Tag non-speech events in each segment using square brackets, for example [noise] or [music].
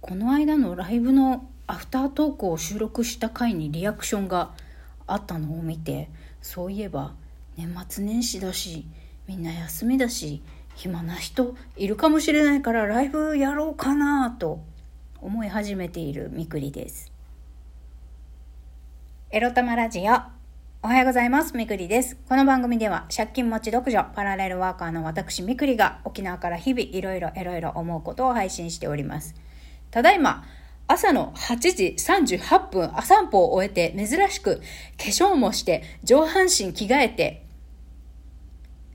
この間のライブのアフタートークを収録した回にリアクションがあったのを見てそういえば年末年始だしみんな休みだし暇な人いるかもしれないからライブやろうかなと思い始めているみくりです。エロ玉ラジオおはようございます。みくりです。この番組では借金持ち独女パラレルワーカーの私みくりが沖縄から日々いろいろいろいろ思うことを配信しております。ただいま朝の8時38分、朝散歩を終えて珍しく化粧もして上半身着替えて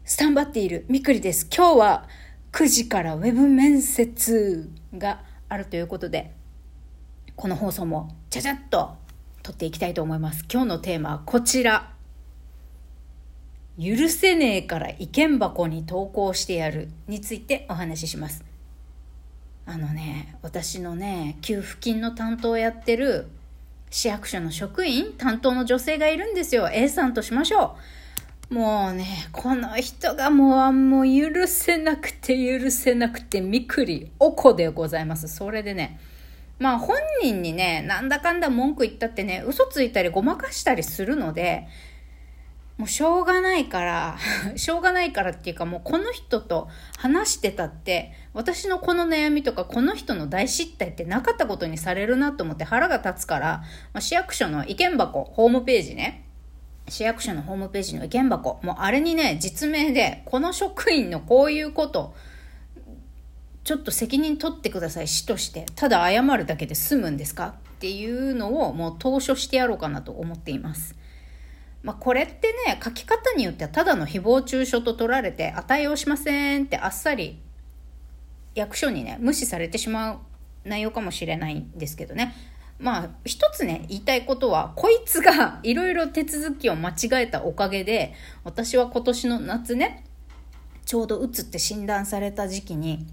スタンバっているみくりです。今日は9時からウェブ面接があるということで、この放送もちゃちゃっと撮っていきたいと思います。今日のテーマはこちら。許せねえから意見箱に投稿してやるについてお話しします。あのね、私のね、給付金の担当をやってる市役所の職員担当の女性がいるんですよ。A さんとしましょう。もうね、この人がもう、もう許せなくて許せなくて、みくり、おこでございます。それでね、まあ本人にね、なんだかんだ文句言ったってね、嘘ついたりごまかしたりするので、もうしょうがないから、[laughs] しょうがないからっていうかもうこの人と話してたって、私のこの悩みとかこの人の大失態ってなかったことにされるなと思って腹が立つから、まあ、市役所の意見箱、ホームページね、市役所のホームページの意見箱、もうあれにね、実名で、この職員のこういうこと、ちょっと責任取ってください、市として。ただ謝るだけで済むんですか？っていうのをもう投書してやろうかなと思っています。まあ、これってね、書き方によってはただの誹謗中傷と取られて、値をしませんってあっさり役所にね、無視されてしまう内容かもしれないんですけどね。まあ、一つね、言いたいことは、こいつがいろいろ手続きを間違えたおかげで、私は今年の夏ね、ちょうどうつって診断された時期に、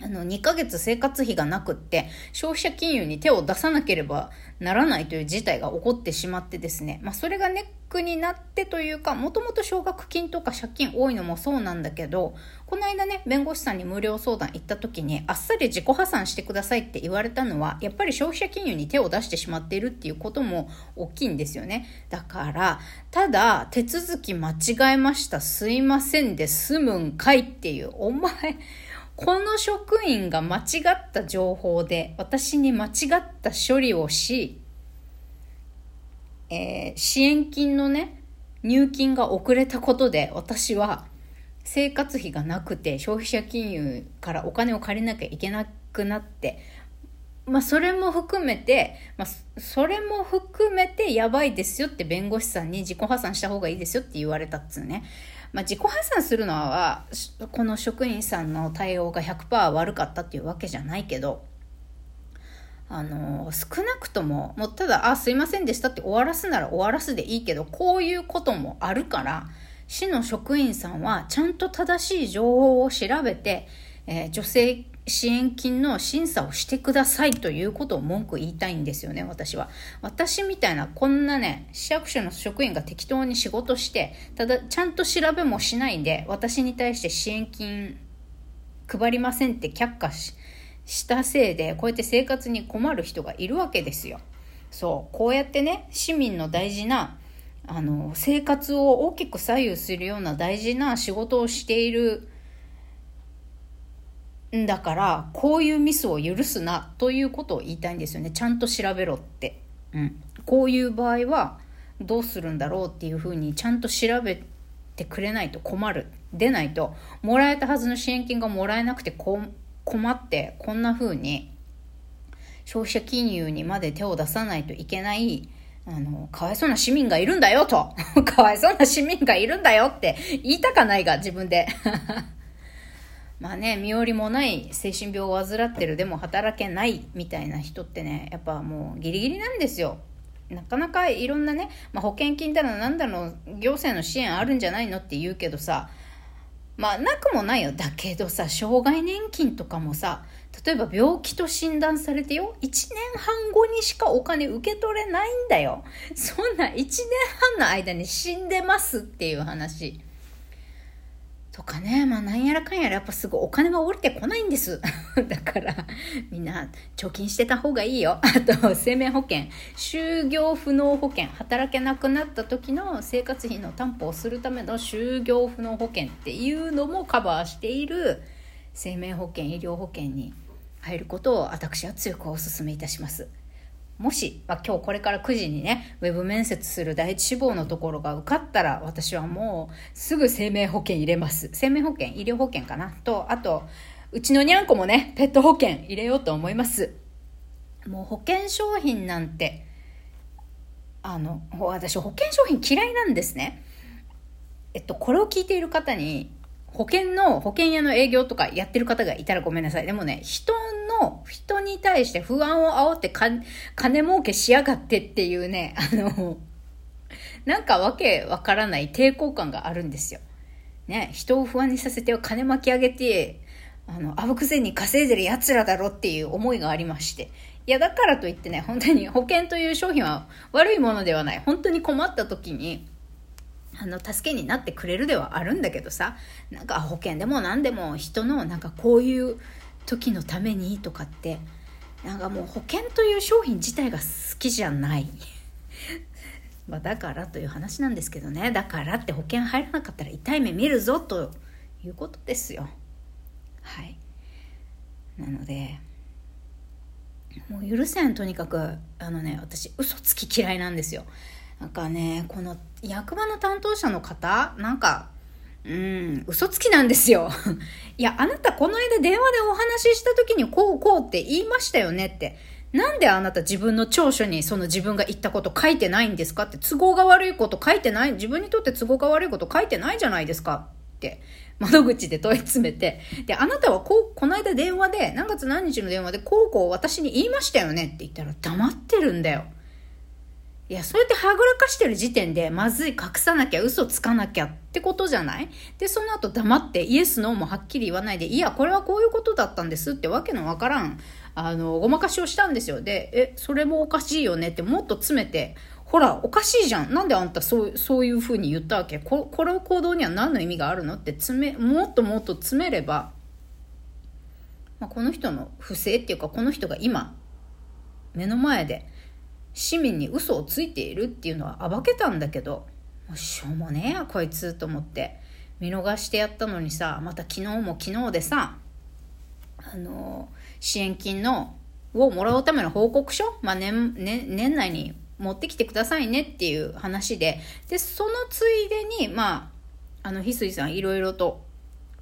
あの、2ヶ月生活費がなくって、消費者金融に手を出さなければならないという事態が起こってしまってですね、まあ、それがネックになってというか、もともと奨学金とか借金多いのもそうなんだけど、この間ね、弁護士さんに無料相談行った時に、あっさり自己破産してくださいって言われたのは、やっぱり消費者金融に手を出してしまっているっていうことも大きいんですよね。だから、ただ、手続き間違えました、すいませんで済むんかいっていう、お前、この職員が間違った情報で私に間違った処理をし、えー、支援金のね、入金が遅れたことで私は生活費がなくて消費者金融からお金を借りなきゃいけなくなって、まあそれも含めて、まあそれも含めてやばいですよって弁護士さんに自己破産した方がいいですよって言われたっつうね。まあ、自己破産するのはこの職員さんの対応が100%悪かったっていうわけじゃないけどあの少なくとももうただ「あすいませんでした」って終わらすなら終わらすでいいけどこういうこともあるから市の職員さんはちゃんと正しい情報を調べて、えー、女性支援金の審査をしてくださいということを文句言いたいんですよね、私は。私みたいなこんなね、市役所の職員が適当に仕事して、ただちゃんと調べもしないで、私に対して支援金配りませんって却下ししたせいで、こうやって生活に困る人がいるわけですよ。そう、こうやってね、市民の大事なあの生活を大きく左右するような大事な仕事をしているだからこういうミスを許すなということを言いたいんですよね。ちゃんと調べろって、うん、こういう場合はどうするんだろうっていうふうにちゃんと調べてくれないと困る。でないと。もらえたはずの支援金がもらえなくて困ってこんなふうに消費者金融にまで手を出さないといけないあの、かわいそうな市民がいるんだよと。[laughs] かわいそうな市民がいるんだよって言いたかないが、自分で。[laughs] まあね、身寄りもない精神病を患ってるでも働けないみたいな人ってね、やっぱもうギリギリなんですよ。なかなかいろんなね、まあ、保険金だのなんだの行政の支援あるんじゃないのって言うけどさ、まあなくもないよ。だけどさ、障害年金とかもさ、例えば病気と診断されてよ、1年半後にしかお金受け取れないんだよ。そんな1年半の間に死んでますっていう話。とかね、まあなんやらかんやらやっぱすぐお金は降りてこないんです。[laughs] だからみんな貯金してた方がいいよ。[laughs] あと生命保険、就業不能保険、働けなくなった時の生活費の担保をするための就業不能保険っていうのもカバーしている生命保険、医療保険に入ることを私は強くお勧めいたします。もし、まあ、今日これから9時にね、ウェブ面接する第一志望のところが受かったら、私はもうすぐ生命保険入れます。生命保険、医療保険かなと、あと、うちのにゃんこもね、ペット保険入れようと思います。もう保険商品なんて、あの、私保険商品嫌いなんですね。えっと、これを聞いている方に、保険の、保険屋の営業とかやってる方がいたらごめんなさい。でもね、人の、人に対して不安を煽って金儲けしやがってっていうね、[laughs] あの、なんかわけわからない抵抗感があるんですよ。ね、人を不安にさせて金巻き上げて、あの、あぶくぜに稼いでる奴らだろっていう思いがありまして。いや、だからといってね、本当に [laughs] 保険という商品は悪いものではない。本当に困った時に、あの、助けになってくれるではあるんだけどさ、なんか保険でも何でも人のなんかこういう時のためにとかってなんかもう保険という商品自体が好きじゃない。[laughs] まだからという話なんですけどね。だからって保険入らなかったら痛い目見るぞということですよ。はい。なのでもう許せんとにかくあのね私嘘つき嫌いなんですよ。なんかねこの役場の担当者の方なんかうん、嘘つきなんですよ。[laughs] いや、あなたこの間電話でお話しした時にこうこうって言いましたよねって。なんであなた自分の長所にその自分が言ったこと書いてないんですかって都合が悪いこと書いてない、自分にとって都合が悪いこと書いてないじゃないですかって窓口で問い詰めて。で、あなたはこう、この間電話で、何月何日の電話でこうこう私に言いましたよねって言ったら黙ってるんだよ。いや、そうやってはぐらかしてる時点で、まずい、隠さなきゃ、嘘つかなきゃっててことじゃない？で、その後黙って、イエス、ノーもはっきり言わないで、いや、これはこういうことだったんですってわけのわからん、あの、ごまかしをしたんですよ。で、え、それもおかしいよねってもっと詰めて、ほら、おかしいじゃん。なんであんたそう、そういう風に言ったわけ？ここの行動には何の意味があるの？って詰め、もっともっと詰めれば、まあ、この人の不正っていうか、この人が今、目の前で、市民に嘘をついているっていうのは暴けたんだけどもうしょうもねえやこいつと思って。見逃してやったのにさまた昨日も昨日でさあの支援金のをもらうための報告書、まあ年年年内に持ってきてくださいねっていう話で。でそのついでにまああの翡翠さんいろいろと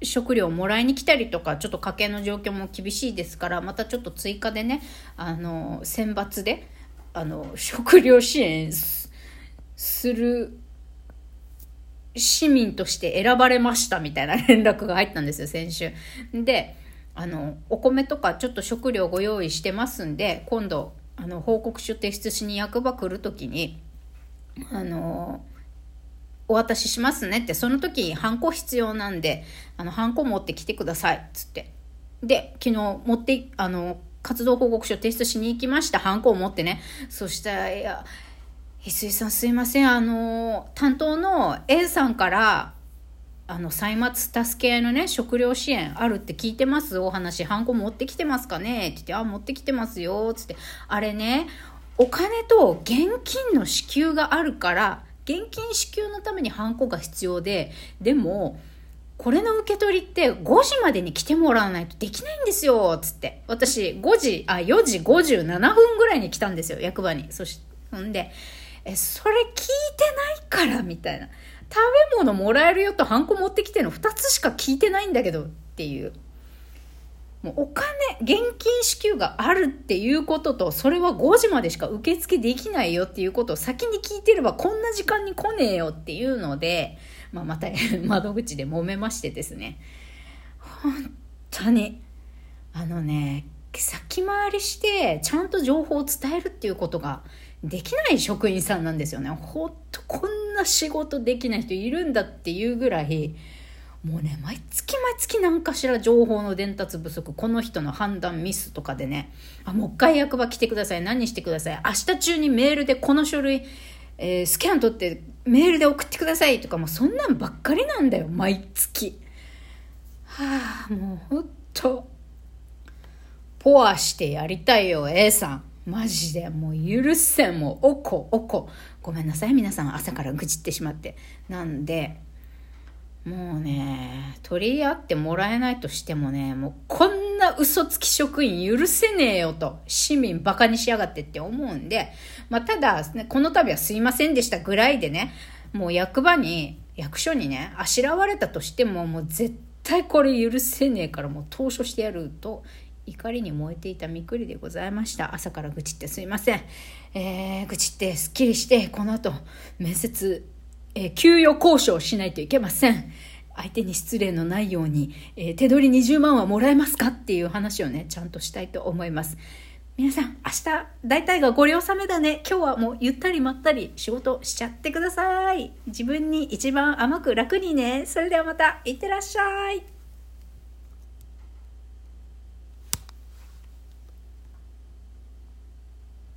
食料をもらいに来たりとかちょっと家計の状況も厳しいですからまたちょっと追加でねあの選抜であの食料支援する市民として選ばれましたみたいな連絡が入ったんですよ先週。であのお米とかちょっと食料ご用意してますんで今度あの報告書提出しに役場来る時にあのお渡ししますねってその時ハンコ必要なんであのハンコ持ってきてくださいつってで昨日持ってあの活動報告書提出しに行きました。ハンコを持ってね。そしたら、いや、翡翠さんすいません。あの、担当の A さんから、あの、歳末助け合いのね、食料支援あるって聞いてます？お話、ハンコ持ってきてますかね？って言って、あ、持ってきてますよ。つって、あれね、お金と現金の支給があるから、現金支給のためにハンコが必要で、でも、これの受け取りって5時までに来てもらわないとできないんですよ、つって。私、5時、あ、4時57分ぐらいに来たんですよ、役場に。そし、ほんで、え、それ聞いてないから、みたいな。食べ物もらえるよとハンコ持ってきての2つしか聞いてないんだけど、っていう。もうお金、現金支給があるっていうことと、それは5時までしか受付できないよっていうことを先に聞いてればこんな時間に来ねえよっていうので、まあ、また窓口で揉めましてですね本当にあのね先回りしてちゃんと情報を伝えるっていうことができない職員さんなんですよね。ほんとこんな仕事できない人いるんだっていうぐらいもうね毎月毎月何かしら情報の伝達不足この人の判断ミスとかでねあもう一回役場来てください。何してください。明日中にメールでこの書類えー、スキャン取ってメールで送ってください。とかもうそんなんばっかりなんだよ。毎月。はあもうほんと。ポアしてやりたいよ A さん。マジでもう許せん。もうおこおこ。ごめんなさい。皆さん朝から愚痴ってしまって。なんでもうね取り合ってもらえないとしてもねもうこんな嘘つき職員許せねえよと。市民バカにしやがってって思うんで、まあ、ただ、ね、この度はすいませんでしたぐらいでねもう役場に役所にねあしらわれたとしてももう絶対これ許せねえからもう投書してやると怒りに燃えていたみくりでございました朝から愚痴ってすいません、えー、愚痴ってすっきりしてこの後面接えー、給与交渉しないといけません。相手に失礼のないように、えー、手取り20万はもらえますかっていう話をね、ちゃんとしたいと思います。皆さん、明日、大体がご了承めだね。今日はもうゆったりまったり仕事しちゃってください。自分に一番甘く楽にね。それではまた、いってらっしゃい。